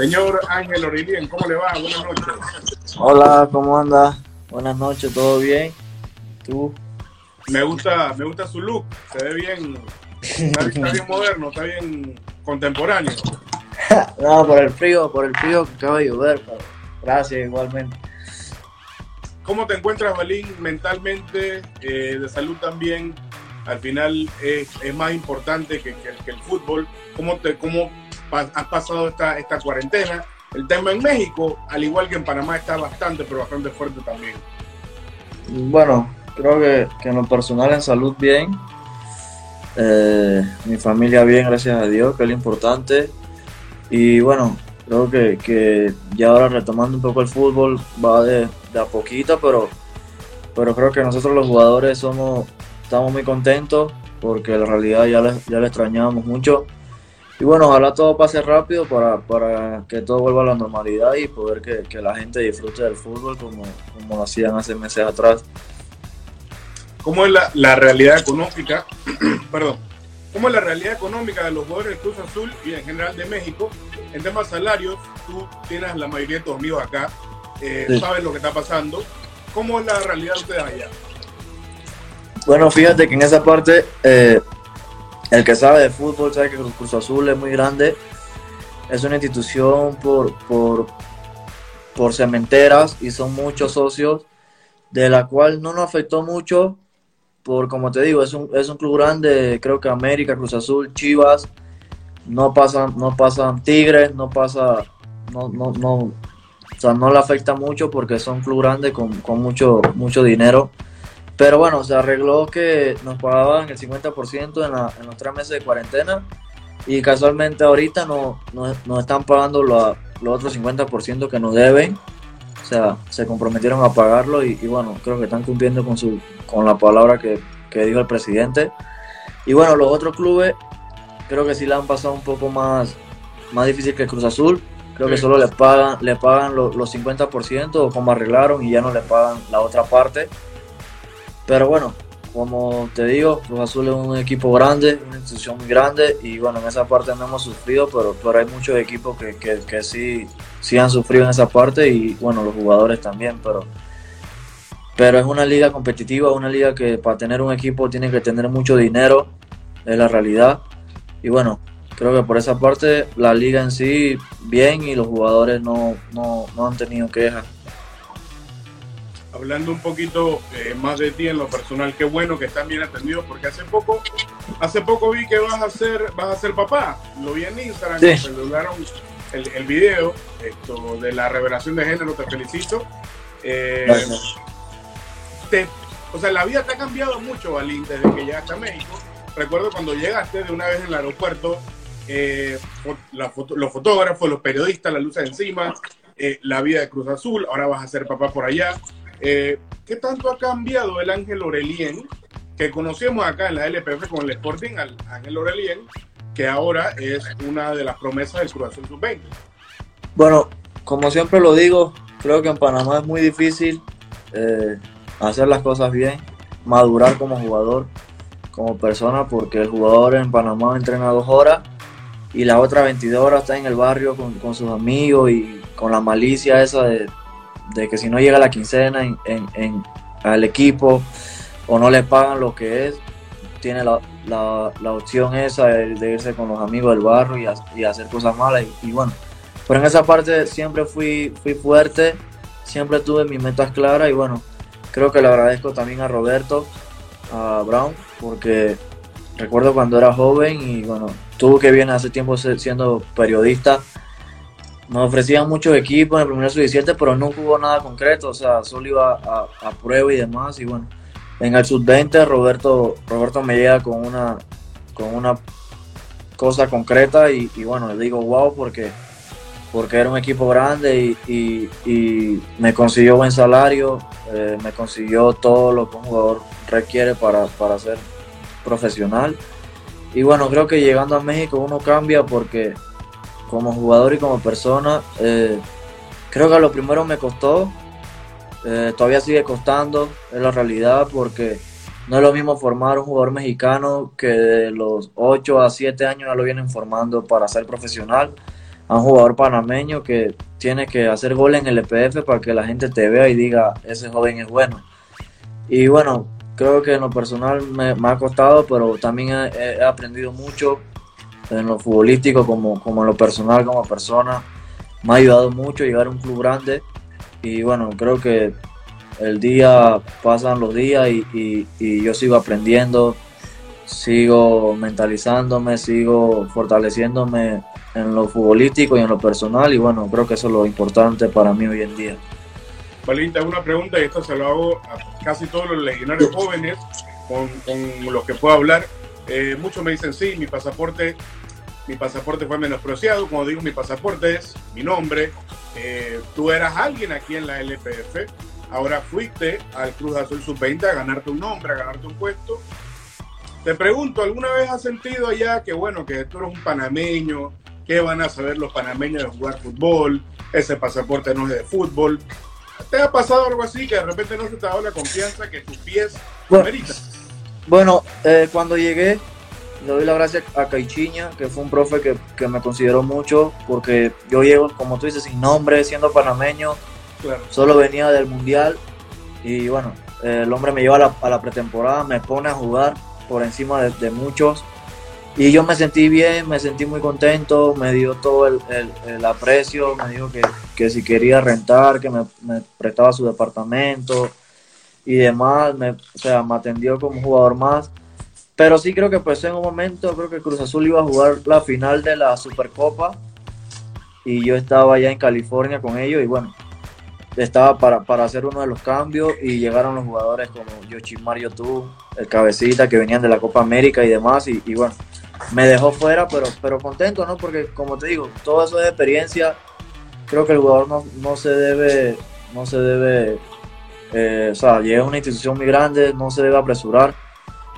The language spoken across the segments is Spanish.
Señor Ángel Orilien, ¿cómo le va? Buenas noches. Hola, ¿cómo anda? Buenas noches, ¿todo bien? ¿Tú? Me gusta, me gusta su look, se ve bien, está, bien moderno, está bien contemporáneo. no, por el frío, por el frío que acaba de llover, gracias igualmente. ¿Cómo te encuentras, Balín, mentalmente, eh, de salud también? Al final es, más importante que, que, el fútbol. ¿Cómo, te, cómo has pasado esta, esta cuarentena? El tema en México, al igual que en Panamá, está bastante, pero bastante fuerte también. Bueno, creo que, que en lo personal, en salud, bien. Eh, mi familia bien, gracias a Dios, que es lo importante. Y bueno, creo que, que ya ahora retomando un poco el fútbol va de, de a poquito, pero, pero creo que nosotros los jugadores somos, estamos muy contentos porque en realidad ya le, ya le extrañábamos mucho. Y bueno, ojalá todo pase rápido para, para que todo vuelva a la normalidad y poder que, que la gente disfrute del fútbol como, como lo hacían hace meses atrás. ¿Cómo es la, la realidad económica? Perdón. ¿Cómo es la realidad económica de los jugadores del Cruz Azul y en general de México? En temas salarios, tú tienes la mayoría de tus amigos acá, eh, sabes lo que está pasando. ¿Cómo es la realidad de ustedes allá? Bueno, fíjate que en esa parte, eh, el que sabe de fútbol sabe que el Cruz Azul es muy grande. Es una institución por, por, por cementeras y son muchos socios, de la cual no nos afectó mucho por como te digo, es un, es un club grande, creo que América, Cruz Azul, Chivas, no pasan, no pasan Tigres, no pasa, no, no, no, o sea, no le afecta mucho porque son club grande con, con mucho, mucho dinero. Pero bueno, se arregló que nos pagaban el 50% en, la, en los tres meses de cuarentena y casualmente ahorita no, nos están pagando los otros 50% que nos deben o sea, se comprometieron a pagarlo y, bueno, creo que están cumpliendo con, su, con la palabra que, que, dijo el presidente. Y bueno, los otros clubes creo que sí la han pasado un poco más, más difícil que Cruz Azul. Creo que solo le pagan, le pagan los, los 50% o como arreglaron y ya no le pagan la otra parte. Pero bueno, como te digo, Cruz Azul es un equipo grande, una institución muy grande y bueno, en esa parte no hemos sufrido, pero, pero hay muchos equipos que, que, que sí, sí han sufrido en esa parte y bueno, los jugadores también, pero, pero es una liga competitiva, una liga que para tener un equipo tiene que tener mucho dinero, es la realidad. Y bueno, creo que por esa parte la liga en sí bien y los jugadores no, no, no han tenido quejas hablando un poquito eh, más de ti en lo personal, qué bueno que están bien atendidos porque hace poco, hace poco vi que vas a ser, vas a ser papá. Lo vi en Instagram, sí. el, el, video esto, de la revelación de género, te felicito. Eh, te, o sea, la vida te ha cambiado mucho, Valín, desde que llegaste a México. Recuerdo cuando llegaste de una vez en el aeropuerto, eh, la foto, los fotógrafos, los periodistas, la luz encima, eh, la vida de Cruz Azul, ahora vas a ser papá por allá. Eh, ¿Qué tanto ha cambiado el Ángel Orelien, que conocemos acá en la LPF con el Sporting, al Ángel Orelien, que ahora es una de las promesas del Cruz Azul Sub-20? Bueno, como siempre lo digo, creo que en Panamá es muy difícil eh, hacer las cosas bien, madurar como jugador, como persona, porque el jugador en Panamá entrena dos horas y la otra 22 horas está en el barrio con sus amigos y con la malicia esa de de que si no llega la quincena en, en, al equipo o no le pagan lo que es, tiene la, la, opción esa de, irse con los amigos del barrio y, hacer cosas malas. Y, bueno, pero en esa parte siempre fui, fui fuerte, siempre tuve mis metas claras y bueno, creo que le agradezco también a Roberto, a Brown, porque recuerdo cuando era joven y bueno, tuvo que viene hace tiempo siendo periodista nos ofrecían muchos equipos en el primer sub-17, pero no hubo nada concreto, o sea, solo iba a, a prueba y demás. Y bueno, en el sub-20 Roberto, Roberto me llega con una, con una cosa concreta y, bueno, le digo wow porque, porque era un equipo grande y, y, me consiguió buen salario, eh, me consiguió todo lo que un jugador requiere para, para ser profesional. Y bueno, creo que llegando a México uno cambia porque como jugador y como persona, eh, creo que a lo primero me costó, eh, todavía sigue costando, es la realidad, porque no es lo mismo formar un jugador mexicano que de los 8 a 7 años ya lo vienen formando para ser profesional. a un jugador panameño que tiene que hacer gol en el EPF para que la gente te vea y diga, ese joven es bueno. Y bueno, creo que en lo personal me, ha costado, pero también he, aprendido mucho en lo futbolístico como, como en lo personal, como persona. Me ha ayudado mucho llegar a un club grande y bueno, creo que el día pasan los días y, y yo sigo aprendiendo, sigo mentalizándome, sigo fortaleciéndome en lo futbolístico y en lo personal y bueno, creo que eso es lo importante para mí hoy en día. Valinta, una pregunta y esto se lo hago a casi todos los legionarios jóvenes con, con los que puedo hablar. Eh, muchos me dicen, sí, mi pasaporte, mi pasaporte fue menospreciado. Como digo, mi pasaporte es mi nombre. Eh, tú eras alguien aquí en la LPF. Ahora fuiste al Cruz Azul Sub-20 a ganarte un nombre, a ganarte un puesto. Te pregunto, ¿alguna vez has sentido allá que, bueno, que tú eres un panameño, ¿Qué van a saber los panameños de jugar fútbol? Ese pasaporte no es de fútbol. ¿Te ha pasado algo así que de repente no se te ha dado la confianza que tus pies bueno, Bueno, eh, cuando llegué, le doy la gracia a Caichiña, que fue un profe que, me consideró mucho, porque yo llego, como tú dices, sin nombre, siendo panameño, solo venía del mundial y bueno, el hombre me lleva a la, pretemporada, me pone a jugar por encima de muchos. Y yo me sentí bien, me sentí muy contento, me dio todo el, el, aprecio, me dijo que, que, si quería rentar, que me, me, prestaba su departamento y demás, me, o sea, me atendió como jugador más. Pero sí creo que pues en un momento, creo que Cruz Azul iba a jugar la final de la Supercopa y yo estaba allá en California con ellos y bueno, estaba para, para hacer uno de los cambios y llegaron los jugadores como Yoshimar Yotun, el cabecita que venían de la Copa América y demás y, y bueno, me dejó fuera, pero, pero contento, ¿no? Porque como te digo, todo eso es experiencia. Creo que el jugador no, no se debe, no se debe, eh, o sea, llega a una institución muy grande, no se debe apresurar.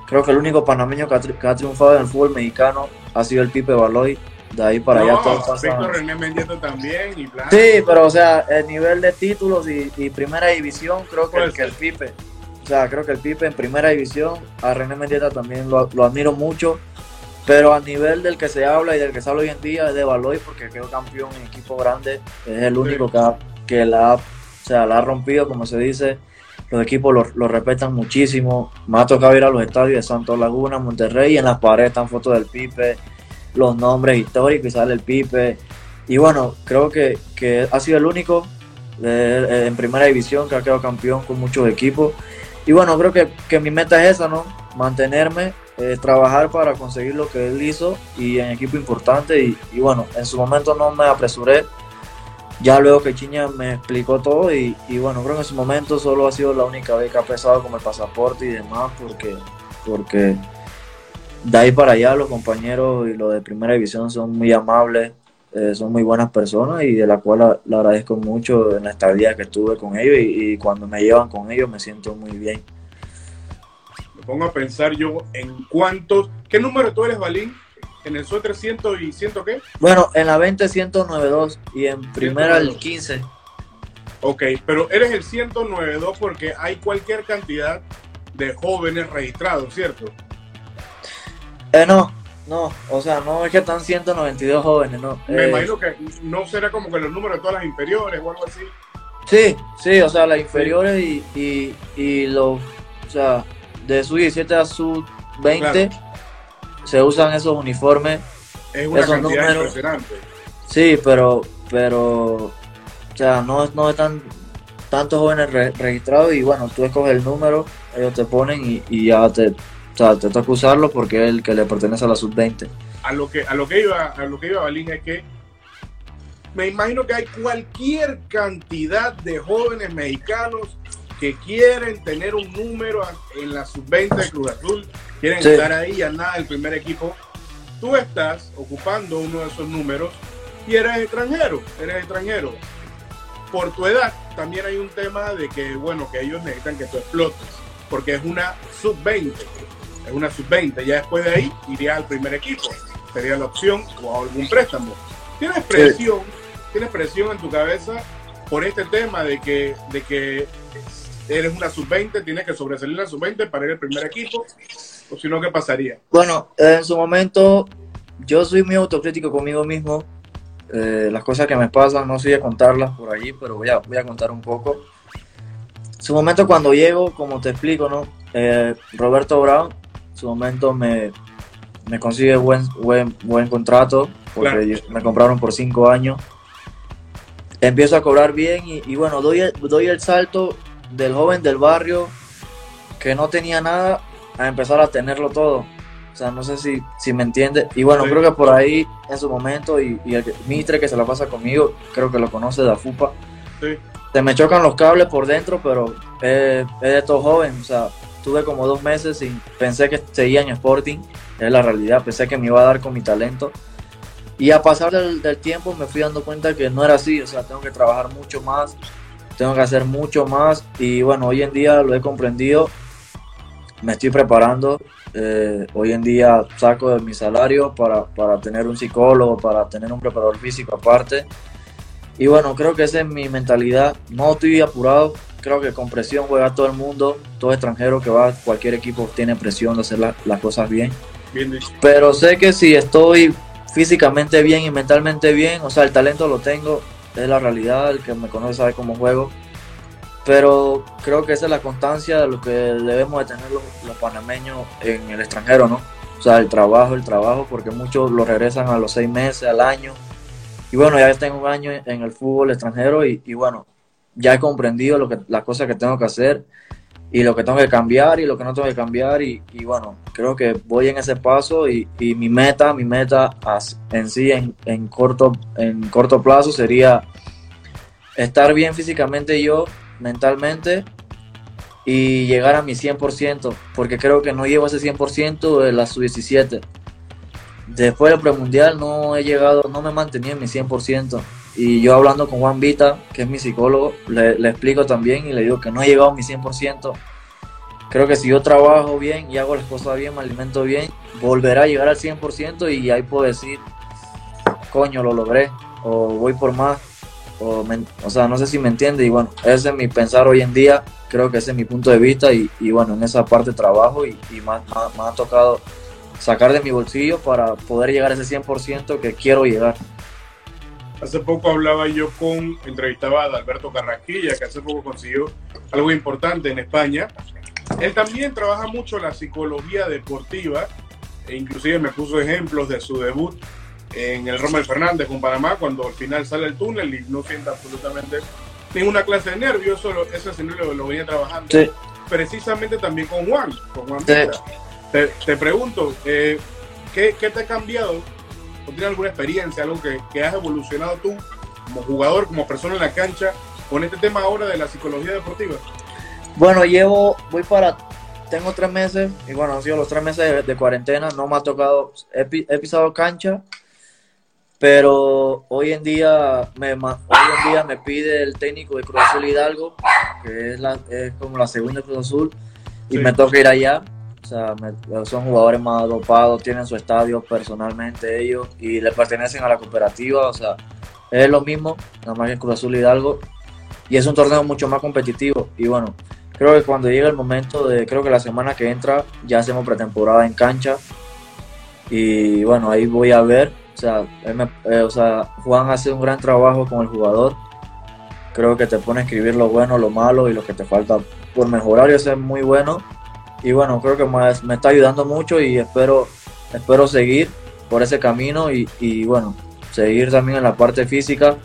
Creo que el único panameño que ha, triunfado en el fútbol mexicano ha sido el Pipe Baloy. De ahí para allá todo pasa. René Mendieta también y Sí, pero o sea, el nivel de títulos y, primera división, creo que, el, que el Pipe. O sea, creo que el Pipe en primera división, a René Mendieta también lo, lo admiro mucho pero a nivel del que se habla y del que se habla hoy en día es de Baloy porque quedó campeón en equipo grande. Es el único que, que la, o sea, la ha rompido, como se dice. Los equipos lo, respetan muchísimo. Me ha tocado ir a los estadios de Santo Laguna, Monterrey, y en las paredes están fotos del Pipe, los nombres históricos y sale el Pipe. Y bueno, creo que, que ha sido el único en primera división que ha quedado campeón con muchos equipos. Y bueno, creo que, que mi meta es esa, ¿no? Mantenerme eh, trabajar para conseguir lo que él hizo y en equipo importante y, bueno, en su momento no me apresuré, ya luego que Chiña me explicó todo y, bueno, creo que en su momento solo ha sido la única vez que ha pesado con el pasaporte y demás porque, porque de ahí para allá los compañeros y los de primera división son muy amables, eh, son muy buenas personas y de la cual le agradezco mucho en la estadía que estuve con ellos y cuando me llevan con ellos me siento muy bien pongo a pensar yo en cuántos. ¿Qué número tú eres, Balín? ¿En el suéter 100 y 100 qué? Bueno, en la 20 192 y en primera el 15. Ok, pero eres el 192 porque hay cualquier cantidad de jóvenes registrados, ¿cierto? Eh, no, no, o sea, no es que están 192 jóvenes, no. Me eh, imagino que no será como que los números de todas las inferiores o algo así. Sí, sí, o sea, las inferiores y, y, y los, o sea, de su 17 a su 20 se usan esos uniformes. Es una esos cantidad impresionante. Sí, pero, pero, o sea, no, no están tantos jóvenes registrados y bueno, tú escoges el número, ellos te ponen y, ya te, o sea, te toca usarlo porque es el que le pertenece a la sub-20. A lo que, a lo que iba, a lo que iba Balín es que me imagino que hay cualquier cantidad de jóvenes mexicanos que quieren tener un número en la sub-20 de Cruz Azul, quieren estar ahí y nada el primer equipo. Tú estás ocupando uno de esos números y eres extranjero, eres extranjero. Por tu edad también hay un tema de que, bueno, que ellos necesitan que tú explotes, porque es una sub-20, es una sub-20, ya después de ahí iría al primer equipo, sería la opción o algún préstamo. ¿Tienes presión, tienes presión en tu cabeza por este tema de que, de que eres una sub-20, tienes que sobresalir la sub-20 para ir al primer equipo, o si no, ¿qué pasaría? Bueno, en su momento yo soy muy autocrítico conmigo mismo. eh, las cosas que me pasan, no soy a contarlas por allí, pero voy a, voy a contar un poco. Su momento cuando llego, como te explico, ¿no? Eh, Roberto Brown, su momento me, me consigue buen, buen, buen contrato, porque me compraron por cinco años. Empiezo a cobrar bien y, y bueno, doy doy el salto del joven del barrio que no tenía nada a empezar a tenerlo todo. O sea, no sé si, si me entiende. Y bueno, creo que por ahí en su momento, y, el Mitre que se la pasa conmigo, creo que lo conoce de FUPA. Sí. Se me chocan los cables por dentro, pero es, de todo joven. O sea, tuve como dos meses y pensé que seguía en Sporting. Es la realidad. Pensé que me iba a dar con mi talento. Y a pasar del, del tiempo me fui dando cuenta que no era así. O sea, tengo que trabajar mucho más. Tengo que hacer mucho más. Y bueno, hoy en día lo he comprendido me estoy preparando. Eh, hoy en día saco de mi salario para, para, tener un psicólogo, para tener un preparador físico aparte. Y bueno, creo que esa es mi mentalidad. No estoy apurado. Creo que con presión juega todo el mundo. Todo extranjero que va, cualquier equipo tiene presión de hacer las cosas bien. bien Pero sé que si estoy físicamente bien y mentalmente bien, o sea, el talento lo tengo. Es la realidad. El que me conoce sabe cómo juego pero creo que esa es la constancia de lo que debemos de tener los, panameños en el extranjero, ¿no? O sea, el trabajo, el trabajo, porque muchos lo regresan a los seis meses, al año. Y bueno, ya tengo un año en el fútbol extranjero y, bueno, ya he comprendido lo que, las cosas que tengo que hacer y lo que tengo que cambiar y lo que no tengo que cambiar. Y, bueno, creo que voy en ese paso y, mi meta, mi meta en sí en, en, corto, en corto plazo sería estar bien físicamente yo mentalmente y llegar a mi 100%, porque creo que no llevo ese 100% de la sub-17. Después del premundial no he llegado, no me mantenía en mi 100%. Y yo hablando con Juan Vita, que es mi psicólogo, le, le explico también y le digo que no he llegado a mi 100%. Creo que si yo trabajo bien y hago las cosas bien, me alimento bien, volverá a llegar al 100% y ahí puedo decir, coño, lo logré, o voy por más o, sea, no sé si me entiende y bueno, ese es mi pensar hoy en día, creo que ese es mi punto de vista y, bueno, en esa parte trabajo y, y me, ha tocado sacar de mi bolsillo para poder llegar a ese 100% que quiero llegar. Hace poco hablaba yo con, entrevistaba a Alberto Carrasquilla, que hace poco consiguió algo importante en España. Él también trabaja mucho la psicología deportiva e inclusive me puso ejemplos de su debut en el Rommel Fernández con Panamá cuando al final sale el túnel y no sienta absolutamente ninguna clase de nervios, solo ese escenario lo venía trabajando precisamente también con Juan, con Juan te, te, pregunto, eh, ¿qué, ¿qué, te ha cambiado? ¿O tienes alguna experiencia, algo que, que has evolucionado tú como jugador, como persona en la cancha, con este tema ahora de la psicología deportiva? Bueno, llevo, voy para tengo tres meses y bueno, han sido los tres meses de, cuarentena, no me ha tocado, he, he, pisado cancha, pero hoy en día me, hoy en día me pide el técnico de Cruz Azul Hidalgo, que es, la, es como la segunda Cruz Azul, y me toca ir allá. O sea, son jugadores más dopados, tienen su estadio personalmente ellos y le pertenecen a la cooperativa. O sea, es lo mismo, nada más que Cruz Azul Hidalgo. Y es un torneo mucho más competitivo. Y bueno, creo que cuando llegue el momento de, creo que la semana que entra, ya hacemos pretemporada en cancha. Y bueno, ahí voy a ver eh, o sea, Juan hace un gran trabajo con el jugador. Creo que te pone a escribir lo bueno, lo malo y lo que te falta por mejorar y eso es muy bueno. Y bueno, creo que me, me está ayudando mucho y espero, espero seguir por ese camino y, bueno, seguir también en la parte física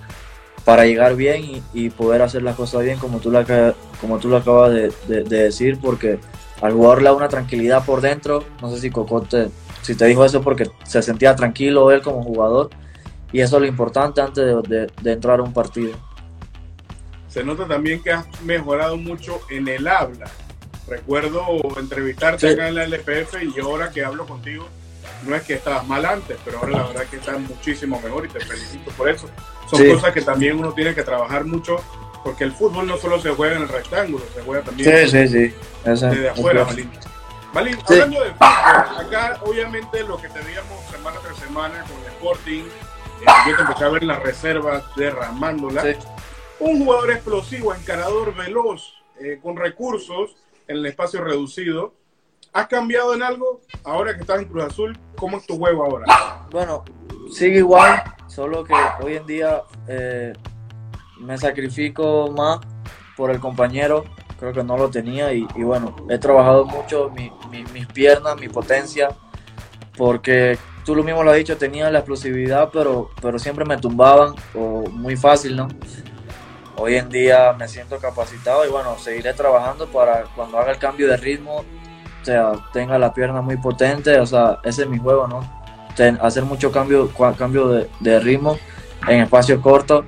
para llegar bien y, poder hacer las cosas bien como tú, lo acabas de, de, de decir, porque al jugador le da una tranquilidad por dentro. No sé si Cocote si te dijo eso porque se sentía tranquilo él como jugador y eso es lo importante antes de, entrar a un partido. Se nota también que has mejorado mucho en el habla. Recuerdo entrevistarte acá en la LPF y ahora que hablo contigo, no es que estabas mal antes, pero ahora la verdad que estás muchísimo mejor y te felicito por eso. Son cosas que también uno tiene que trabajar mucho porque el fútbol no solo se juega en el rectángulo, se juega también sí, sí, desde afuera. Malin, hablando de fútbol, acá obviamente lo que teníamos semana tras semana con el Sporting, eh, yo te empecé a ver las reservas derramándola. Un jugador explosivo, encarador veloz, eh, con recursos en el espacio reducido. ¿Has cambiado en algo ahora que estás en Cruz Azul? ¿Cómo es tu juego ahora? Bueno, sigue igual, solo que hoy en día eh, me sacrifico más por el compañero, creo que no lo tenía y, bueno, he trabajado mucho mis piernas, mi potencia, porque tú lo mismo lo has dicho, tenía la explosividad, pero, pero siempre me tumbaban, o muy fácil, ¿no? Hoy en día me siento capacitado y bueno, seguiré trabajando para cuando haga el cambio de ritmo, sea, tenga la pierna muy potente, o sea, ese es mi juego, ¿no? hacer mucho cambio, cambio de, de ritmo en espacio corto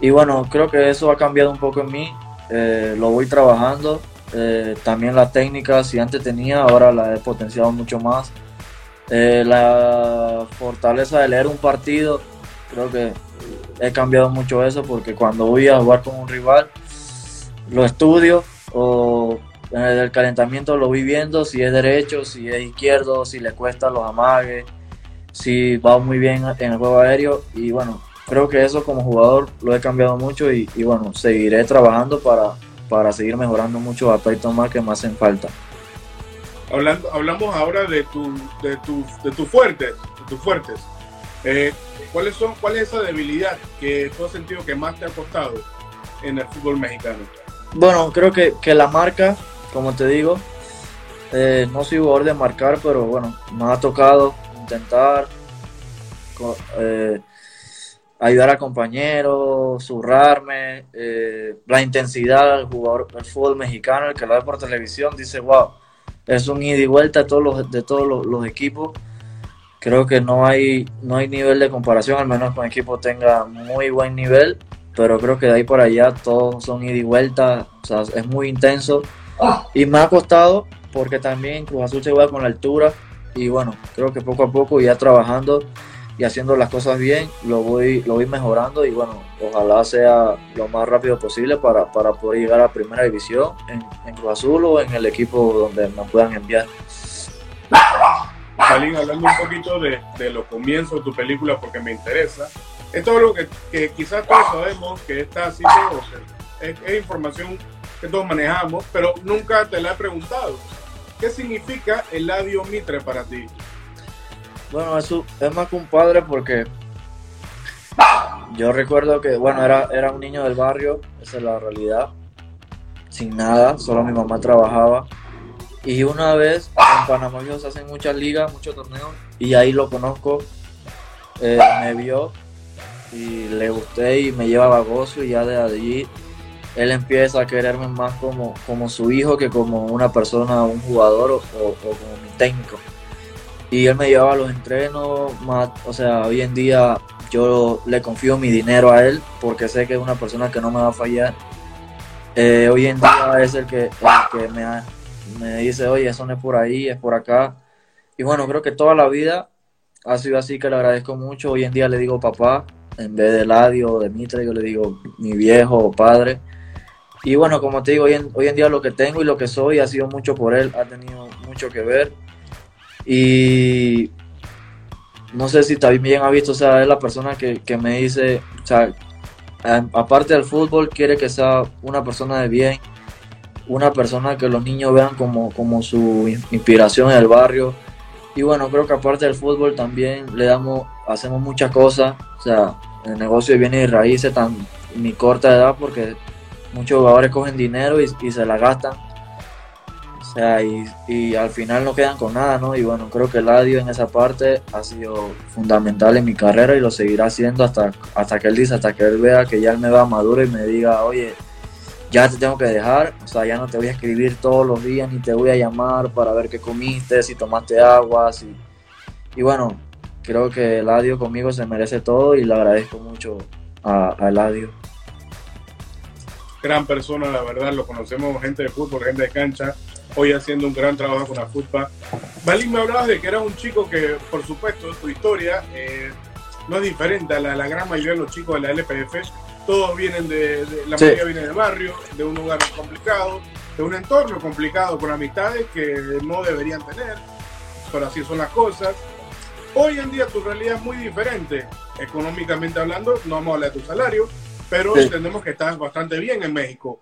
y bueno, creo que eso ha cambiado un poco en mí. Eh, lo voy trabajando. Eh, también la técnica, si antes tenía, ahora la he potenciado mucho más. Eh, la fortaleza de leer un partido, creo que he cambiado mucho eso porque cuando voy a jugar con un rival, lo estudio o en el calentamiento lo voy viendo, si es derecho, si es izquierdo, si le cuesta los amagues, si va muy bien en el juego aéreo y bueno, creo que eso como jugador lo he cambiado mucho y, bueno, seguiré trabajando para, para seguir mejorando muchos aspectos más que me hacen falta. Hablando, hablamos ahora de, tu, de, tu, de tus fuertes, de tus fuertes. Eh, ¿cuáles son, ¿Cuál es esa debilidad que tú has sentido que más te ha costado en el fútbol mexicano? Bueno, creo que, que la marca, como te digo, eh, no soy jugador de marcar, pero bueno, me ha tocado intentar eh, ayudar a compañeros, zurrarme, eh, la intensidad del jugador del fútbol mexicano, el que lo ve por televisión, dice, wow, es un ida y vuelta de todos los, de todos los, equipos. Creo que no hay, no hay nivel de comparación, al menos con equipo tenga muy buen nivel, pero creo que de ahí por allá todos son ida y vuelta, o sea, es muy intenso. Y me ha costado porque también Cruz Azul se juega con la altura y bueno, creo que poco a poco ya trabajando y haciendo las cosas bien, lo voy, lo voy mejorando y bueno, ojalá sea lo más rápido posible para, para poder llegar a primera división en, en, Cruz Azul o en el equipo donde me puedan enviar. Salín, hablando un poquito de, de, los comienzos de tu película porque me interesa, esto es algo que, que quizás todos sabemos que está así, es, es información que todos manejamos, pero nunca te la he preguntado. ¿Qué significa el Eladio Mitre para ti? Bueno, eso es más que un padre porque yo recuerdo que, bueno, era, era un niño del barrio, esa es la realidad, sin nada, solo mi mamá trabajaba. Y una vez en Panamá se hacen muchas ligas, muchos torneos, y ahí lo conozco, eh, me vio y le gusté y me llevaba gozo y ya de allí él empieza a quererme más como, como su hijo que como una persona, un jugador o como mi técnico y él me llevaba a los entrenos, más, o sea, hoy en día yo le confío mi dinero a él porque sé que es una persona que no me va a fallar. Eh, hoy en día es el que, que me, me dice, oye, eso no es por ahí, es por acá. Y bueno, creo que toda la vida ha sido así que le agradezco mucho. Hoy en día le digo papá, en vez de Ladio o de Mitre, yo le digo mi viejo o padre. Y bueno, como te digo, hoy en, hoy en día lo que tengo y lo que soy ha sido mucho por él, ha tenido mucho que ver. Y no sé si también ha visto, o sea, es la persona que, me dice, o sea, aparte del fútbol, quiere que sea una persona de bien, una persona que los niños vean como, como su inspiración en el barrio. Y bueno, creo que aparte del fútbol también le damos, hacemos muchas cosas, o sea, el negocio viene de raíces tan mi corta edad porque muchos jugadores cogen dinero y, y se la gastan sea, y, al final no quedan con nada, ¿no? Y bueno, creo que el Eladio en esa parte ha sido fundamental en mi carrera y lo seguirá haciendo hasta, hasta que él dice, hasta que él vea que ya él me va maduro y me diga, oye, ya te tengo que dejar, o sea, ya no te voy a escribir todos los días ni te voy a llamar para ver qué comiste, si tomaste agua, si... y bueno, creo que el Eladio conmigo se merece todo y le agradezco mucho a, a Eladio. Gran persona, la verdad, lo conocemos, gente de fútbol, gente de cancha, hoy haciendo un gran trabajo con la fútbol. Balín, me hablabas de que era un chico que, por supuesto, tu historia eh, no es diferente a la, la, gran mayoría de los chicos de la LPF. Todos vienen de, la mayoría viene del barrio, de un lugar complicado, de un entorno complicado, con amistades que no deberían tener, pero así son las cosas. Hoy en día tu realidad es muy diferente, económicamente hablando, no vamos a hablar de tu salario, pero entendemos que estás bastante bien en México.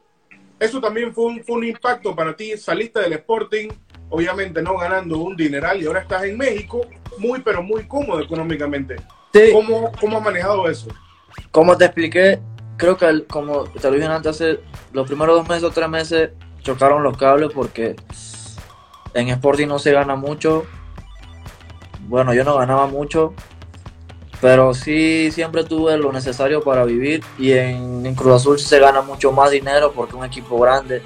Eso también fue un, fue un impacto para ti. Saliste del Sporting, obviamente no ganando un dineral y ahora estás en México, muy pero muy cómodo económicamente. ¿Cómo, ¿Cómo has manejado eso? Como te expliqué, creo que como te lo dije antes, hace los primeros dos meses o tres meses chocaron los cables porque en Sporting no se gana mucho. Bueno, yo no ganaba mucho, pero sí siempre tuve lo necesario para vivir y en, Cruz Azul se gana mucho más dinero porque es un equipo grande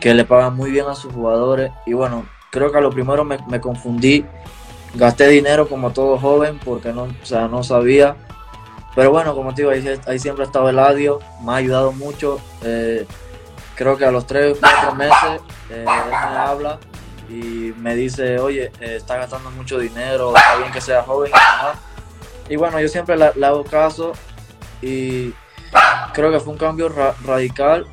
que le pagan muy bien a sus jugadores y bueno, creo que a lo primero me, me confundí gasté dinero como todo joven porque no, o sea, no sabía. Pero bueno, como te digo, ahí, ahí siempre ha estado Eladio, me ha ayudado mucho. Eh, creo que a los tres, cuatro meses eh, él me habla y me dice, oye, eh, está gastando mucho dinero, está bien que sea joven. Y, bueno, yo siempre le, hago caso y creo que fue un cambio radical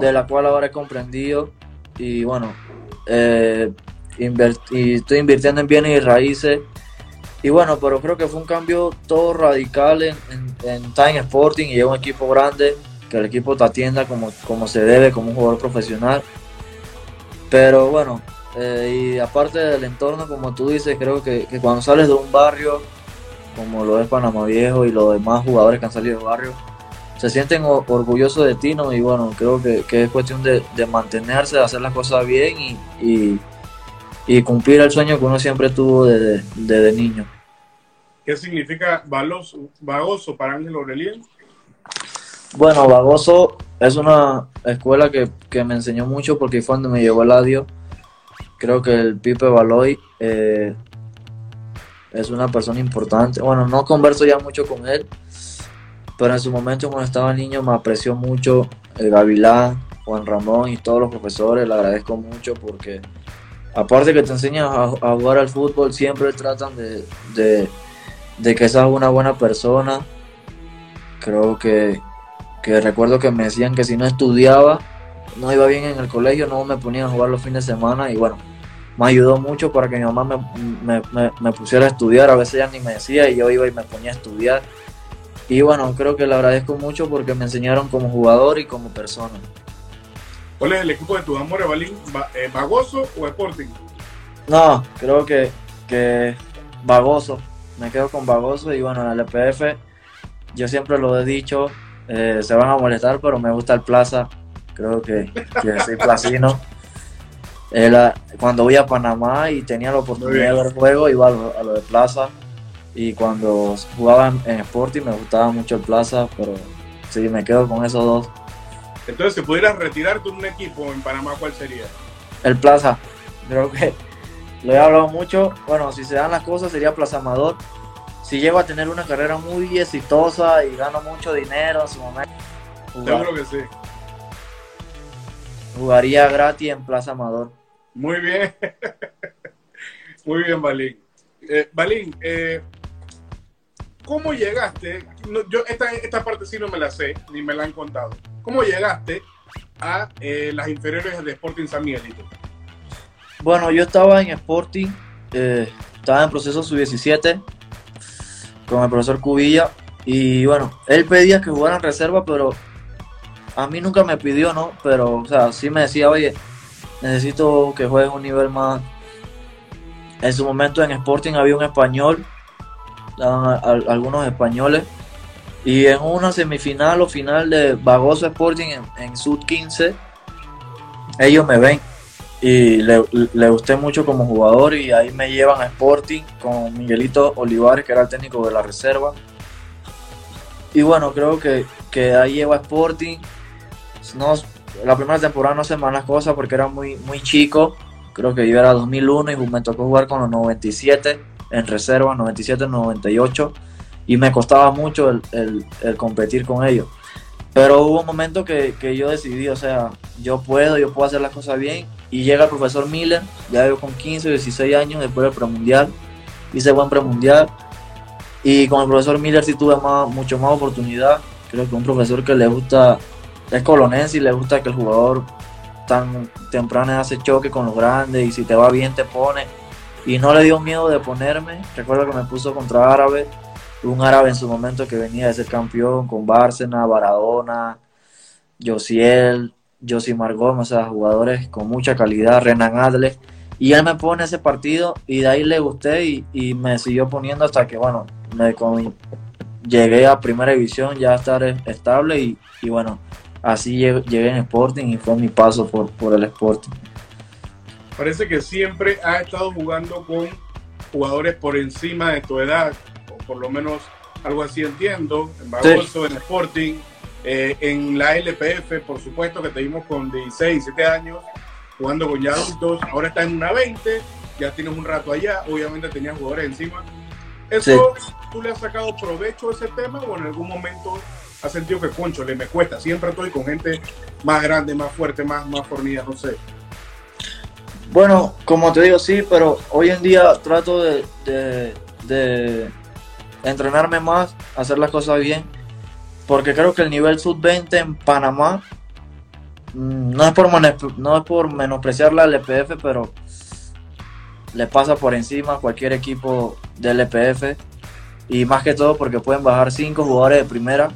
de la cual ahora he comprendido. Y bueno, eh, y estoy invirtiendo en bienes y raíces. Y bueno, pero creo que fue un cambio todo radical en, en, Time Sporting y es un equipo grande, que el equipo te atienda como, como se debe, como un jugador profesional. Pero bueno, eh, y aparte del entorno, como tú dices, creo que, que, cuando sales de un barrio, como lo es Panamá Viejo y los demás jugadores que han salido del barrio, se sienten orgullosos de ti, ¿no? Y bueno, creo que, que es cuestión de, de, mantenerse, de hacer las cosas bien y, y y cumplir el sueño que uno siempre tuvo desde, niño. ¿Qué significa Vagoso para Ángel Aurelien? Bueno, Vagoso es una escuela que, me enseñó mucho porque fue cuando me llevó el adiós. Creo que el Pipe Baloy eh, es una persona importante. Bueno, no converso ya mucho con él, pero en su momento cuando estaba niño me apreció mucho el Gavilán, Juan Ramón y todos los profesores. Le agradezco mucho porque aparte que te enseñan a, jugar al fútbol, siempre tratan de, que seas una buena persona. Creo que, recuerdo que me decían que si no estudiaba, no iba bien en el colegio, no me ponían a jugar los fines de semana y bueno, me ayudó mucho para que mi mamá me, pusiera a estudiar. A veces ella ni me decía y yo iba y me ponía a estudiar. Y bueno, creo que le agradezco mucho porque me enseñaron como jugador y como persona. ¿Cuál es el equipo de tus amores, Balín? Eh, ¿Bagoso o Sporting? No, creo que, que Bagoso. Me quedo con Bagoso y bueno, en el LPF yo siempre lo he dicho, eh, se van a molestar, pero me gusta el Plaza. Creo que, que soy placino. Cuando voy a Panamá y tenía la oportunidad de ver juego, iba a lo, de Plaza. Y cuando jugaba en, en Sporting me gustaba mucho el Plaza, pero sí, me quedo con esos dos. Entonces, si pudieras retirarte un equipo en Panamá, ¿cuál sería? El Plaza. Creo que lo he hablado mucho. Bueno, si se dan las cosas, sería Plaza Amador. Si llego a tener una carrera muy exitosa y gano mucho dinero en su momento. Seguro que sí. Jugaría gratis en Plaza Amador. Muy bien. muy bien, Balín. Eh, Balín, eh, ¿cómo llegaste? yo esta, esta parte sí no me la sé, ni me la han contado. ¿Cómo llegaste a eh, las inferiores de Sporting San Miguelito? Bueno, yo estaba en Sporting, eh, estaba en proceso sub-17 con el profesor Cubilla y bueno, él pedía que jugara en reserva, pero a mí nunca me pidió, ¿no? Pero, o sea, sí me decía, oye, necesito que juegues un nivel más. En su momento en Sporting había un español, algunos españoles y en una semifinal o final de Bagoso Sporting en, Sud 15, ellos me ven y le, le, gusté mucho como jugador y ahí me llevan a Sporting con Miguelito Olivares, que era el técnico de la reserva. Y bueno, creo que, que ahí llevo a Sporting. No, la primera temporada no se me las cosas porque era muy, muy chico. Creo que yo era 2001 y me tocó jugar con los 97 en reserva, 97-98 y me costaba mucho el, competir con ellos. Pero hubo un momento que, yo decidí, o sea, yo puedo, yo puedo hacer las cosas bien. Y llega el profesor Miller, ya yo con 15 o 16 años después del premundial, hice buen premundial. Y con el profesor Miller sí tuve más, mucho más oportunidad. Creo que un profesor que le gusta, es colonense y le gusta que el jugador tan temprano hace choque con los grandes y si te va bien te pone. Y no le dio miedo de ponerme. Recuerdo que me puso contra Árabe un árabe en su momento que venía de ser campeón con Bárcena, Baradona, Josiel, Josimar Gómez, o sea, jugadores con mucha calidad, Renan Adler. Y él me pone ese partido y de ahí le gusté y, me siguió poniendo hasta que, bueno, llegué a primera división ya a estar estable y, y bueno, así llegué, en Sporting y fue mi paso por, por el Sporting. Parece que siempre ha estado jugando con jugadores por encima de tu edad, o por lo menos algo así entiendo, en Barroso, en Sporting, eh, en la LPF, por supuesto que te vimos con 16, 17 años, jugando con ya adultos, ahora está en una 20, ya tienes un rato allá, obviamente tenías jugadores encima. ¿Eso tú le has sacado provecho a ese tema o en algún momento has sentido que, concho, le me cuesta? Siempre estoy con gente más grande, más fuerte, más, más fornida, no sé. Bueno, como te digo, sí, pero hoy en día trato de, de, entrenarme más, hacer las cosas bien, porque creo que el nivel sub-20 en Panamá mm, no es, por no es por menospreciar la LPF, pero le pasa por encima a cualquier equipo del LPF y más que todo porque pueden bajar cinco jugadores de primera,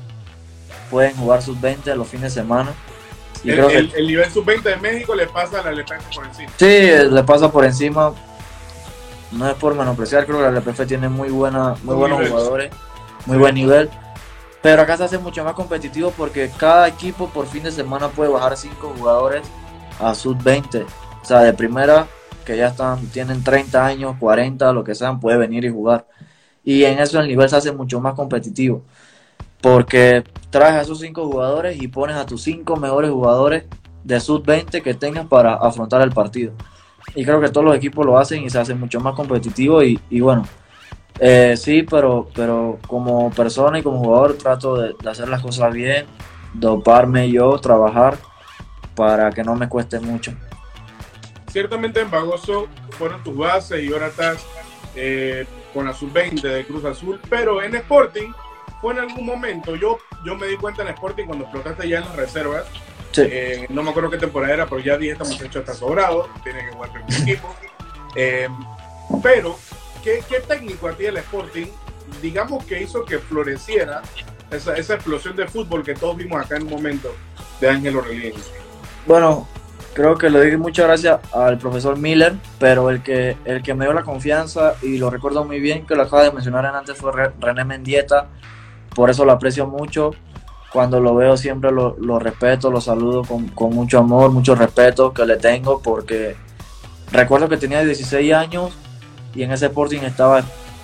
pueden jugar sub-20 los fines de semana el, nivel sub-20 de México le pasa a la LPF por encima. Sí, le pasa por encima. No es por menospreciar, creo que la LPF tiene muy, buena, muy buenos jugadores, muy buen nivel. Pero acá se hace mucho más competitivo porque cada equipo por fin de semana puede bajar 5 jugadores a sub-20. O sea, de primera, que ya están, tienen 30 años, 40, lo que sean, puede venir y jugar. Y en eso el nivel se hace mucho más competitivo. Porque traes a esos cinco jugadores y pones a tus cinco mejores jugadores de sub-20 que tengas para afrontar el partido. Y creo que todos los equipos lo hacen y se hace mucho más competitivo y, bueno, eh, sí, pero, pero como persona y como jugador trato de, hacer las cosas bien, doparme yo, trabajar para que no me cueste mucho. Ciertamente en Bagoso fueron tus bases y ahora estás eh, con la sub-20 de Cruz Azul, pero en Sporting fue en algún momento, yo, yo me di cuenta en Sporting cuando explotaste ya en las reservas, eh, no me acuerdo qué temporada era, pero ya dije, este muchacho está sobrado, tiene que jugar con el equipo. Eh, pero, ¿qué, ¿qué, técnico a ti el Sporting, digamos que hizo que floreciera esa, esa explosión de fútbol que todos vimos acá en un momento de Ángel Orelín? Bueno, creo que le doy muchas gracias al profesor Miller, pero el que, el que me dio la confianza y lo recuerdo muy bien, que lo acaba de mencionar antes, fue René Mendieta, por eso lo aprecio mucho. Cuando lo veo siempre lo, respeto, lo saludo con, mucho amor, mucho respeto que le tengo porque recuerdo que tenía 16 años y en ese Sporting estaba,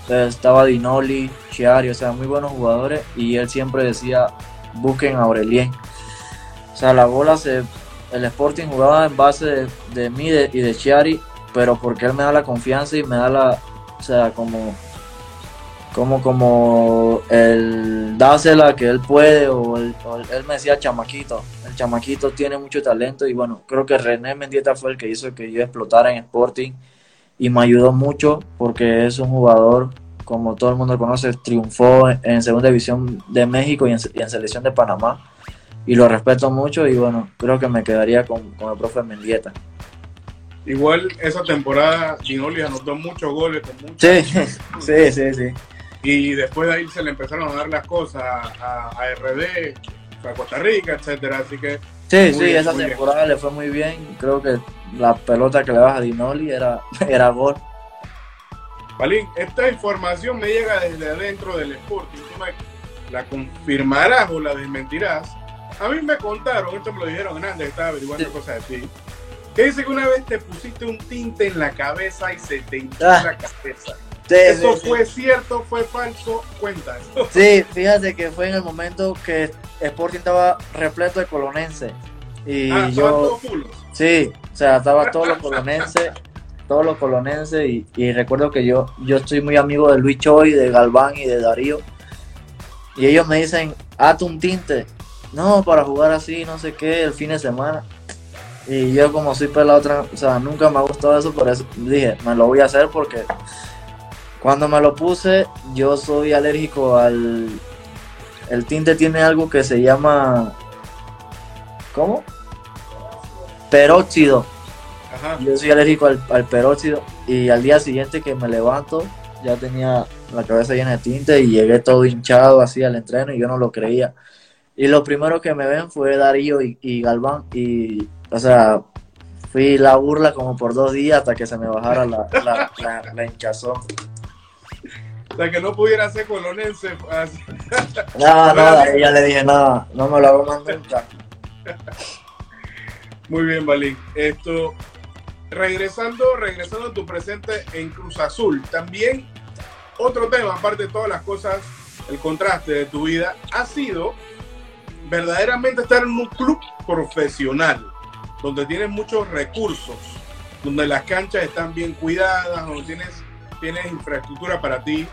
estaba Dinoli, Chiari, o sea, muy buenos jugadores y él siempre decía busquen a Aurelien. O sea, la bola se, el Sporting jugaba en base de, de mí y de Chiari, pero porque él me da la confianza y me da la, o sea, como como como el dásela que él puede o, él me decía chamaquito el chamaquito tiene mucho talento y bueno creo que René Mendieta fue el que hizo que yo explotara en Sporting y me ayudó mucho porque es un jugador como todo el mundo conoce triunfó en segunda división de México y en, selección de Panamá y lo respeto mucho y bueno creo que me quedaría con, con el profe Mendieta. Igual esa temporada Ginoli anotó muchos goles con sí, sí, sí, sí y después de ahí se le empezaron a dar las cosas a, RD, a Costa Rica, etcétera, así que... Sí, sí, esa temporada le fue muy bien, creo que la pelota que le baja a Dinoli era, era gol. Palín, esta información me llega desde adentro del Sporting, ¿tú me la confirmarás o la desmentirás? A mí me contaron, esto me lo dijeron antes, estaba averiguando cosas de ti, que dice que una vez te pusiste un tinte en la cabeza y se te hinchó ah. la cabeza. ¿Eso fue cierto, fue falso? Cuenta. Sí, fíjate que fue en el momento que Sporting estaba repleto de colonenses. Y ah, yo. Sí, o sea, estaba todos los colonenses, todos los colonenses. Y, recuerdo que yo, yo estoy muy amigo de Luis Choi, de Galván y de Darío. Y ellos me dicen, hazte un tinte. No, para jugar así, no sé qué, el fin de semana. Y yo como soy pelado, o sea, nunca me ha gustado eso, por eso dije, me lo voy a hacer porque cuando me lo puse, yo soy alérgico al... El tinte tiene algo que se llama... ¿Cómo? Peróxido. Yo soy alérgico al, peróxido y al día siguiente que me levanto ya tenía la cabeza llena de tinte y llegué todo hinchado así al entreno y yo no lo creía. Y lo primero que me ven fue Darío y, Galván y, o sea, fui la burla como por dos días hasta que se me bajara la, la, la hinchazón. O sea, que no pudiera ser colonense. No, no, ya le dije nada, no me lo hago más nunca. Muy bien, Balín. Esto, regresando, regresando a tu presente en Cruz Azul, también otro tema, aparte de todas las cosas, el contraste de tu vida, ha sido verdaderamente estar en un club profesional, donde tienes muchos recursos, donde las canchas están bien cuidadas, donde tienes, tienes infraestructura para ti.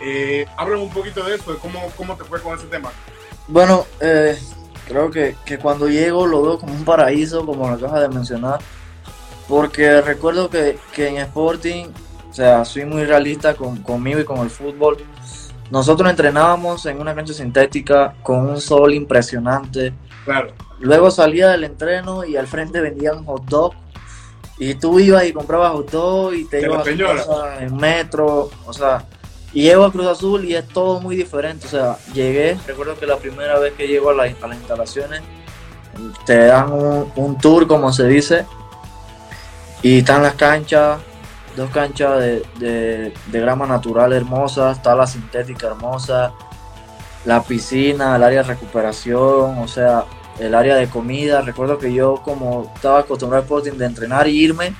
Eh, un poquito de eso, de cómo, cómo te fue con ese tema. Bueno, eh, creo que, que, cuando llego lo veo como un paraíso, como lo acabas de mencionar, porque recuerdo que, que en Sporting, o sea, soy muy realista con, conmigo y con el fútbol. Nosotros entrenábamos en una cancha sintética con un sol impresionante. Claro. Luego salía del entreno y al frente vendían hot dog. Y tú ibas y comprabas hot dog y te ibas a en metro. O sea, y llego a Cruz Azul y es todo muy diferente. O sea, llegué, recuerdo que la primera vez que llego a, las instalaciones, te dan un, tour, como se dice, y están las canchas, dos canchas de, grama natural hermosas, está la sintética hermosa, la piscina, el área de recuperación, o sea, el área de comida. Recuerdo que yo como estaba acostumbrado al Sporting de entrenar y irme,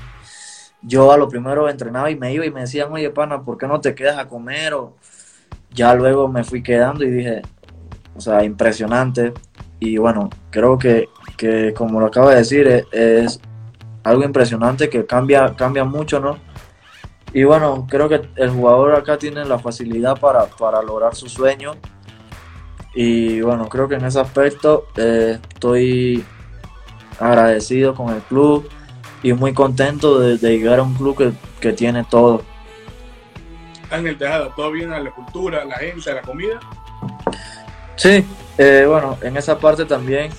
yo a lo primero entrenaba y me iba y me decían, oye pana, ¿por qué no te quedas a comer? O ya luego me fui quedando y dije, o sea, impresionante. Y bueno, creo que, que como lo acabo de decir, es, es algo impresionante que cambia, cambia mucho, ¿no? Y bueno, creo que el jugador acá tiene la facilidad para, lograr su sueño. Y bueno, creo que en ese aspecto eh, estoy agradecido con el club y muy contento de, llegar a un club que, tiene todo. Ángel Tejada, ¿todo bien a la cultura, la gente, la comida? Sí, eh, bueno, en esa parte también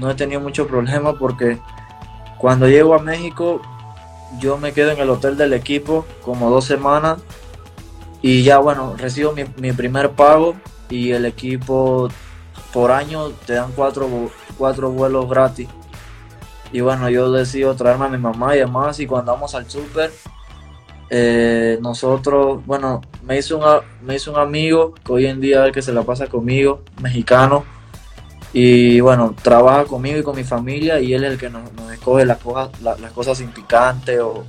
no he tenido mucho problema porque cuando llego a México yo me quedo en el hotel del equipo como dos semanas y ya bueno, recibo mi, primer pago y el equipo por año te dan cuatro, cuatro vuelos gratis. Y bueno, yo decido traerme a mi mamá y demás y cuando vamos al súper, eh, nosotros, bueno, me hizo, un, me hizo un amigo que hoy en día es el que se la pasa conmigo, mexicano, y bueno, trabaja conmigo y con mi familia y él es el que nos, escoge las cosas, las cosas sin picante o,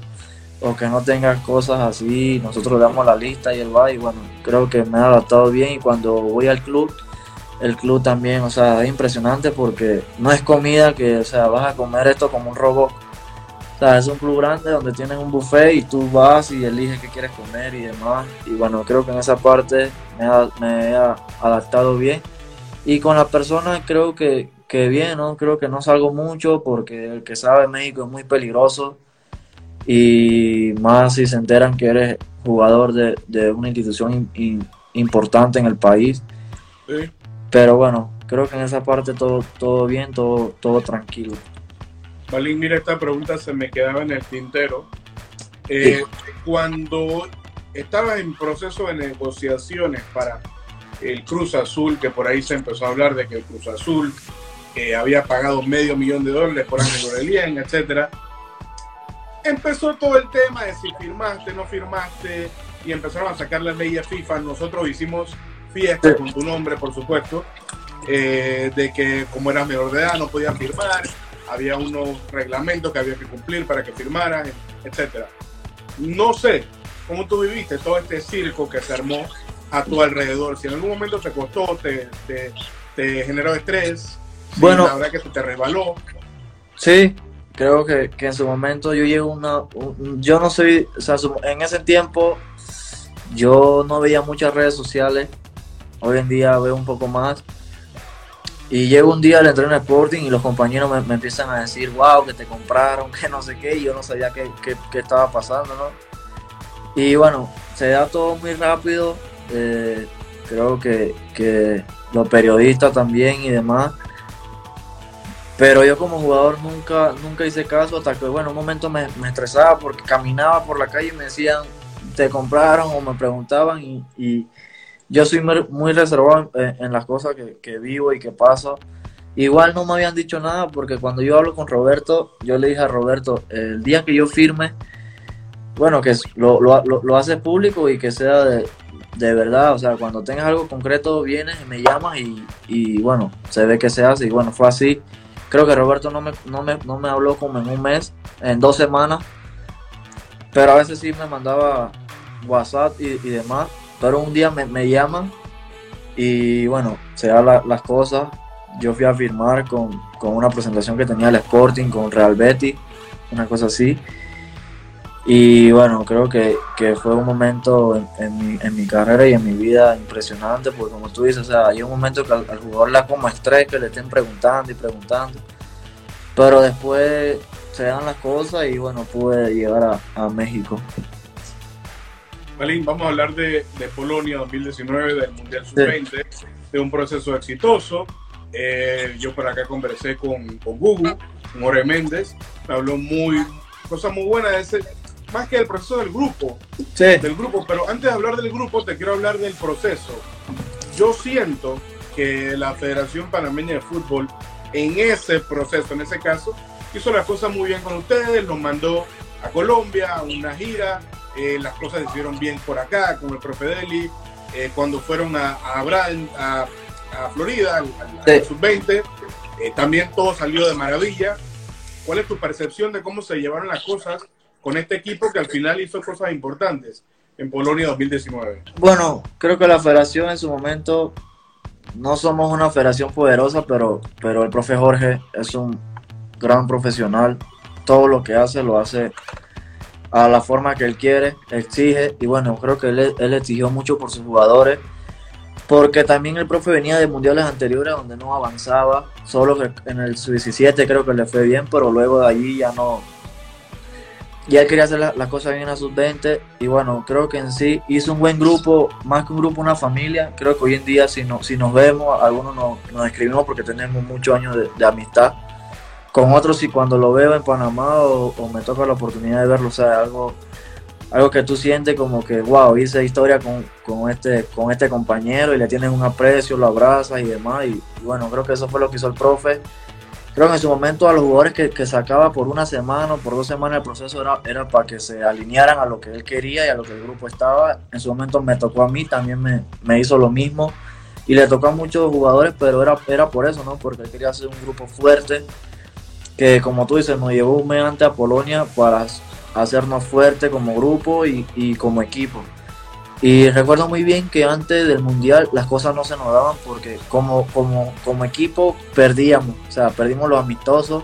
que no tenga cosas así. Nosotros le damos la lista y él va y bueno, creo que me ha adaptado bien y cuando voy al club, el club también, o sea, es impresionante porque no es comida que, o sea, vas a comer esto como un robot. O sea, es un club grande donde tienen un buffet y tú vas y eliges qué quieres comer y demás. Y bueno, creo que en esa parte me, me he adaptado bien y con las personas creo que, que bien, ¿no? Creo que no salgo mucho porque el que sabe México es muy peligroso y más si se enteran que eres jugador de, una institución importante en el país. Pero bueno, creo que en esa parte todo, todo bien, todo, todo tranquilo. Balín, mira, esta pregunta se me quedaba en el tintero. Eh, cuando estabas en proceso de negociaciones para el Cruz Azul, que por ahí se empezó a hablar de que el Cruz Azul eh, había pagado medio millón de dólares por Ángel Orelien, etcétera. Empezó todo el tema de si firmaste, no firmaste, y empezaron a sacar las leyes FIFA. Nosotros hicimos fiesta con tu nombre, por supuesto, eh, de que como eras menor de edad no podías firmar, había unos reglamentos que había que cumplir para que firmaras, etcétera. No sé cómo tú viviste todo este circo que se armó a tu alrededor? Si en algún momento te costó, te, te, generó estrés, bueno, la verdad que se te resbaló. Sí, creo que, en su momento yo llego una, yo no soy, o sea, en ese tiempo yo no veía muchas redes sociales, hoy en día veo un poco más. Y llego un día al entreno Sporting y los compañeros me, empiezan a decir, wow, que te compraron, que no sé qué, y yo no sabía qué, qué estaba pasando, ¿no? Y bueno, se da todo muy rápido, eh, creo que, que, los periodistas también y demás. Pero yo como jugador nunca, nunca hice caso hasta que, bueno, un momento me, estresaba porque caminaba por la calle y me decían, te compraron o me preguntaban y, yo soy muy reservado en, las cosas que, vivo y que paso. Igual no me habían dicho nada porque cuando yo hablo con Roberto, yo le dije a Roberto, el día que yo firme, bueno, que lo, lo, lo hace público y que sea de, de verdad, o sea, cuando tengas algo concreto vienes y me llamas y, y bueno, se ve que se hace y bueno, fue así. Creo que Roberto no me, no me, no me habló como en un mes, en dos semanas, pero a veces sí me mandaba WhatsApp y demás, pero un día me, me llaman y bueno, se dan las cosas. Yo fui a firmar con, con, una presentación que tenía el Sporting, con Real Betis, una cosa así. Y bueno, creo que, que fue un momento en, en, mi, carrera y en mi vida impresionante, porque como tú dices, o sea, hay un momento que al, al jugador le da como estrés que le estén preguntando y preguntando. Pero después se dan las cosas y bueno, pude llegar a, a México. Vamos a hablar de, de, Polonia 2019, del Mundial Sub-20, sí. de un proceso exitoso. Eh, yo por acá conversé con, con Gugu, More Méndez, me habló muy, cosas muy buenas de ese, más que el proceso del grupo, sí. del grupo, pero antes de hablar del grupo te quiero hablar del proceso. Yo siento que la Federación Panameña de Fútbol en ese proceso, en ese caso, hizo las cosas muy bien con ustedes, los mandó a Colombia a una gira, eh, las cosas se hicieron bien por acá con el profe Deli, eh, cuando fueron a, a, Abraham, a, a Florida, al, al sí. sub-20, eh, también todo salió de maravilla. ¿Cuál es tu percepción de cómo se llevaron las cosas con este equipo que al final hizo cosas importantes en Polonia 2019? Bueno, creo que la federación en su momento no somos una federación poderosa, pero, pero el profe Jorge es un gran profesional. Todo lo que hace lo hace a la forma que él quiere, exige. Y bueno, creo que él, él exigió mucho por sus jugadores. Porque también el profe venía de mundiales anteriores donde no avanzaba. Solo en el sub-17 creo que le fue bien, pero luego de allí ya no, ya él quería hacer las la cosas bien a sus 20 y bueno, creo que en sí hizo un buen grupo, más que un grupo, una familia. Creo que hoy en día si, no, si nos vemos, algunos nos, nos escribimos porque tenemos muchos años de, amistad. Con otros si cuando lo veo en Panamá o, me toca la oportunidad de verlo, o sea, algo, algo que tú sientes como que, wow, hice historia con, con, este, con este compañero y le tienes un aprecio, lo abrazas y demás. Y, y bueno, creo que eso fue lo que hizo el profe creo que en su momento a los jugadores que, que, sacaba por una semana o por dos semanas el proceso era, era para que se alinearan a lo que él quería y a lo que el grupo estaba. En su momento me tocó a mí, también me, me hizo lo mismo y le tocó a muchos jugadores, pero era, era por eso, ¿no? Porque él quería hacer un grupo fuerte que, como tú dices, nos llevó un mes antes a Polonia para hacernos fuerte como grupo y, y como equipo. Y recuerdo muy bien que antes del Mundial las cosas no se nos daban porque como, como, como equipo perdíamos, o sea, perdimos los amistosos.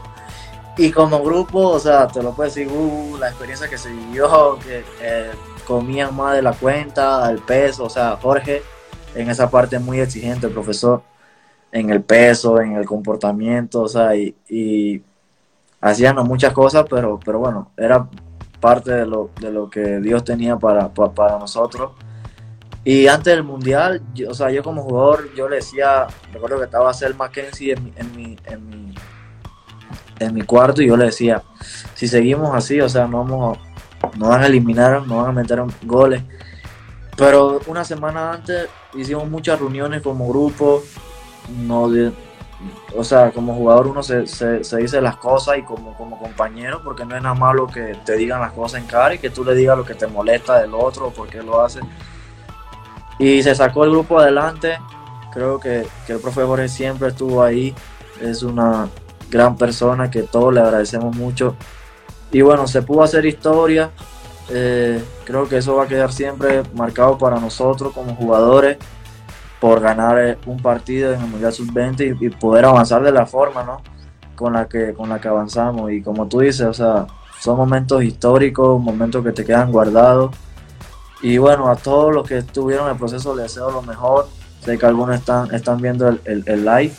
Y como grupo, o sea, te lo puedo decir, uh, la experiencia que se vivió, que eh, comían más de la cuenta, el peso, o sea, Jorge en esa parte muy exigente, el profesor, en el peso, en el comportamiento, o sea, y, y hacíamos muchas cosas, pero, pero bueno, era parte de lo, de lo que Dios tenía para, para, nosotros. Y antes del mundial, yo, o sea, yo como jugador, yo le decía, recuerdo que estaba Sel Mackenzie en mi, en mi, en mi, en mi cuarto y yo le decía, si seguimos así, o sea, no vamos a, nos van a eliminar, nos van a meter goles. Pero una semana antes hicimos muchas reuniones como grupo, no, o sea, como jugador uno se, se, dice las cosas y como, como compañero, porque no es nada malo que te digan las cosas en cara y que tú le digas lo que te molesta del otro o por qué lo hace. Y se sacó el grupo adelante. Creo que, que el profe Jorge siempre estuvo ahí. Es una gran persona que todos le agradecemos mucho. Y bueno, se pudo hacer historia. Eh, creo que eso va a quedar siempre marcado para nosotros como jugadores por ganar un partido en el Mundial Sub-20 y, poder avanzar de la forma ¿no? con, la que, con la que avanzamos. Y como tú dices, o sea, son momentos históricos, momentos que te quedan guardados y bueno, a todos los que estuvieron en el proceso les deseo lo mejor. Sé que algunos están, están viendo el, el, el live.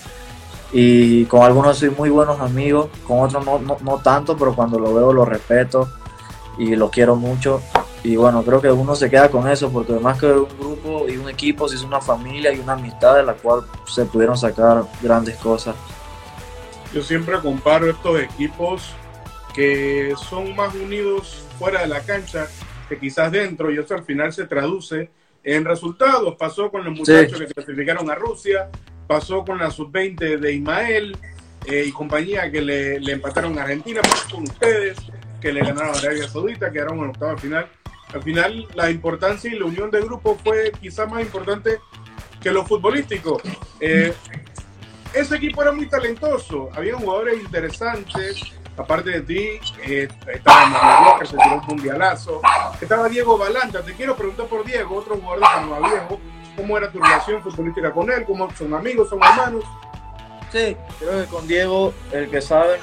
Y con algunos soy muy buenos amigos, con otros no, no, no, tanto, pero cuando lo veo lo respeto y los quiero mucho. Y bueno, creo que uno se queda con eso, porque además que un grupo y un equipo se hizo una familia y una amistad de la cual se pudieron sacar grandes cosas. Yo siempre comparo estos equipos que son más unidos fuera de la cancha que quizás dentro, y eso al final se traduce en resultados. Pasó con los muchachos sí. que clasificaron a Rusia, pasó con la sub-20 de Ismael eh, y compañía que le, le, empataron a Argentina, pasó con ustedes, que le ganaron a Arabia Saudita, quedaron en octavo final. Al final la importancia y la unión de grupo fue quizá más importante que lo futbolístico. Eh, ese equipo era muy talentoso, había jugadores interesantes, aparte de ti, eh, estaba Manuel que se tiró un mundialazo, estaba Diego Balanta, te quiero preguntar por Diego, otro jugador de Panamá Viejo, ¿cómo era tu relación futbolística con él? ¿Cómo son amigos, son hermanos? Sí, creo que con Diego, el que sabe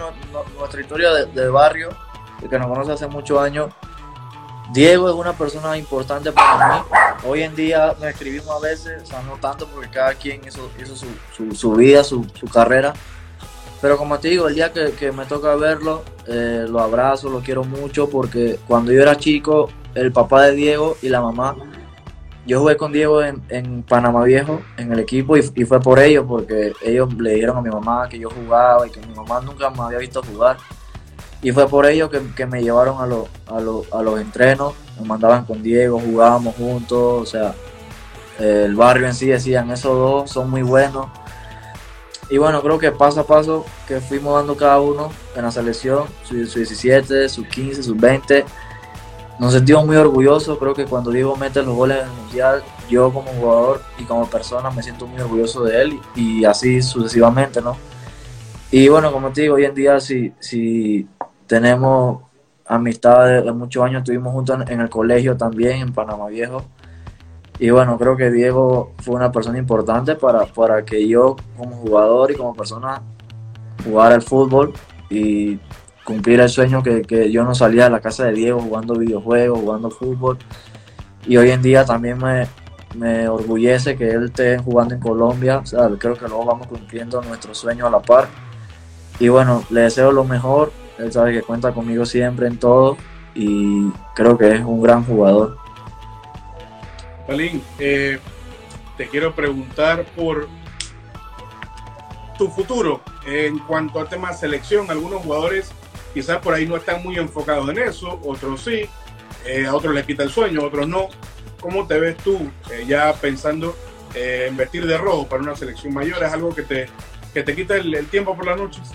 nuestra historia de, barrio, el que nos conoce hace muchos años, Diego es una persona importante para mí. Hoy en día nos escribimos a veces, o sea, no tanto porque cada quien hizo, su, vida, su, carrera. Pero como te digo, el día que, me toca verlo, eh, lo abrazo, lo quiero mucho porque cuando yo era chico, el papá de Diego y la mamá, yo jugué con Diego en, Panamá Viejo, en el equipo, y, fue por ellos, porque ellos le dijeron a mi mamá que yo jugaba y que mi mamá nunca me había visto jugar. Y fue por ello que, me llevaron a, a, los entrenos, me mandaban con Diego, jugábamos juntos, o sea, el barrio en sí decían, esos dos son muy buenos. Y bueno, creo que paso a paso que fuimos dando cada uno en la selección, su, 17, su 15, sus 20, nos sentimos muy orgullosos. Creo que cuando Diego mete los goles en el mundial, yo como jugador y como persona me siento muy orgulloso de él y, así sucesivamente, ¿no? Y bueno, como te digo, hoy en día si, si tenemos amistad de, muchos años, estuvimos juntos en, el colegio también, en Panamá Viejo. Y bueno, creo que Diego fue una persona importante para, para que yo como jugador y como persona jugara el fútbol y cumplir el sueño que, que, yo no salía de la casa de Diego jugando videojuegos, jugando fútbol. Y hoy en día también me, me orgullece que él esté jugando en Colombia. O sea, creo que luego vamos cumpliendo nuestro sueño a la par. Y bueno, le deseo lo mejor él sabe que cuenta conmigo siempre en todo y creo que es un gran jugador. Palín, eh, te quiero preguntar por tu futuro en cuanto al tema selección. Algunos jugadores quizás por ahí no están muy enfocados en eso, otros sí, eh, a otros les quita el sueño, otros no. ¿Cómo te ves tú eh, ya pensando en vestir de rojo para una selección mayor? ¿Es algo que te, que te quita el, el tiempo por las noches?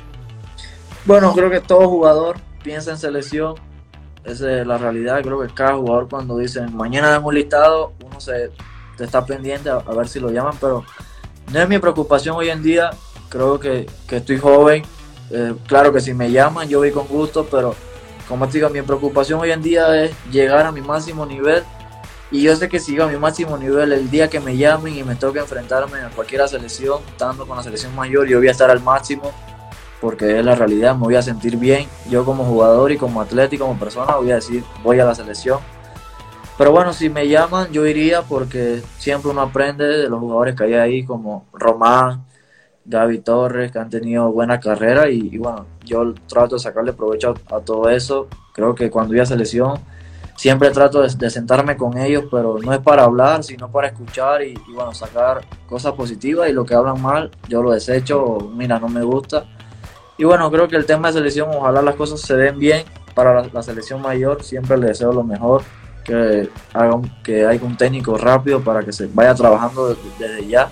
Bueno, creo que todo jugador piensa en selección. Esa es la realidad. Creo que cada jugador cuando dicen mañana damos un listado, uno se está pendiente a, ver si lo llaman, pero no es mi preocupación hoy en día. Creo que, estoy joven. Eh, claro que si me llaman yo voy con gusto, pero como te digo, mi preocupación hoy en día es llegar a mi máximo nivel. Y yo sé que si a mi máximo nivel el día que me llamen y me toque enfrentarme a cualquier selección, estando con la selección mayor, yo voy a estar al máximo porque es la realidad, me voy a sentir bien. Yo como jugador y como atleta y como persona voy a decir, voy a la selección. Pero bueno, si me llaman, yo iría porque siempre uno aprende de los jugadores que hay ahí, como Román, Gaby Torres, que han tenido buena carrera y, bueno, yo trato de sacarle provecho a, todo eso. Creo que cuando voy a selección, siempre trato de, sentarme con ellos, pero no es para hablar, sino para escuchar y, y bueno, sacar cosas positivas y lo que hablan mal, yo lo desecho, mira, no me gusta y bueno, creo que el tema de selección, ojalá las cosas se den bien para la, selección mayor. Siempre le deseo lo mejor, que, haga que haya un técnico rápido para que se vaya trabajando desde, ya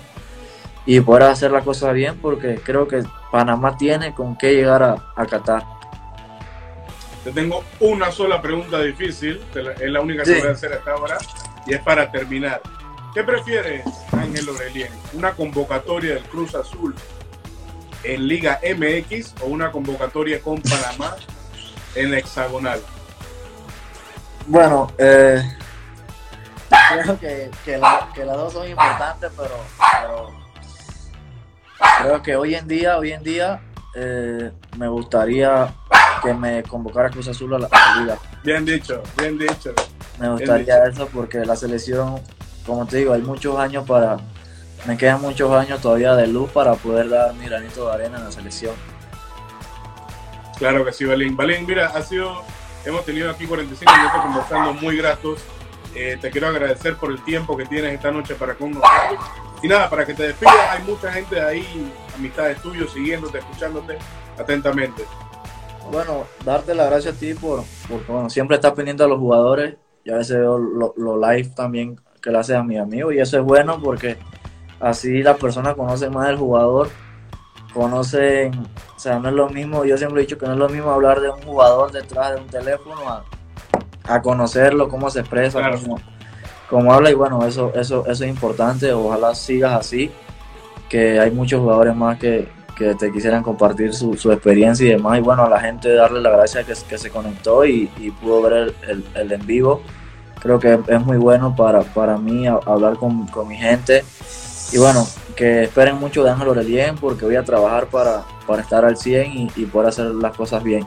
y poder hacer la cosa bien, porque creo que Panamá tiene con qué llegar a, a Qatar. Te tengo una sola pregunta difícil, es la única que voy a hacer hasta ahora, y es para terminar. ¿Qué prefieres, Ángel Orelien? ¿Una convocatoria del Cruz Azul en Liga MX o una convocatoria con Panamá en la hexagonal? Bueno, eh, creo que, que, las dos son importantes, pero, creo que hoy en día, hoy en día eh, me gustaría que me convocara Cruz Azul a la, liga. Bien dicho, bien dicho. Me gustaría eso porque la selección, como te digo, hay muchos años para me quedan muchos años todavía de luz para poder dar mi granito de arena en la selección. Claro que sí, Balín. Balín, mira, ha sido, hemos tenido aquí 45 minutos conversando muy gratos. Eh, te quiero agradecer por el tiempo que tienes esta noche para con nosotros. Y nada, para que te despidas, hay mucha gente ahí, amistades tuyos, siguiéndote, escuchándote atentamente. Bueno, darte las gracias a ti por, porque siempre estás pendiente a los jugadores. Ya a veces veo lo live también que le haces a mis amigos y eso es bueno porque Así las personas conocen más del jugador, conocen, o sea, no es lo mismo, yo siempre he dicho que no es lo mismo hablar de un jugador detrás de un teléfono a, a conocerlo, cómo se expresa, cómo, habla y bueno, eso, eso, eso es importante, ojalá sigas así, que hay muchos jugadores más que, que te quisieran compartir su, su, experiencia y demás y bueno, a la gente darle la gracia que, que se conectó y, y pudo ver el, el, en vivo, creo que es muy bueno para, para mí hablar con, con mi gente y bueno, que esperen mucho de Ángel Orelien porque voy a trabajar para, para estar al 100 y, y poder hacer las cosas bien.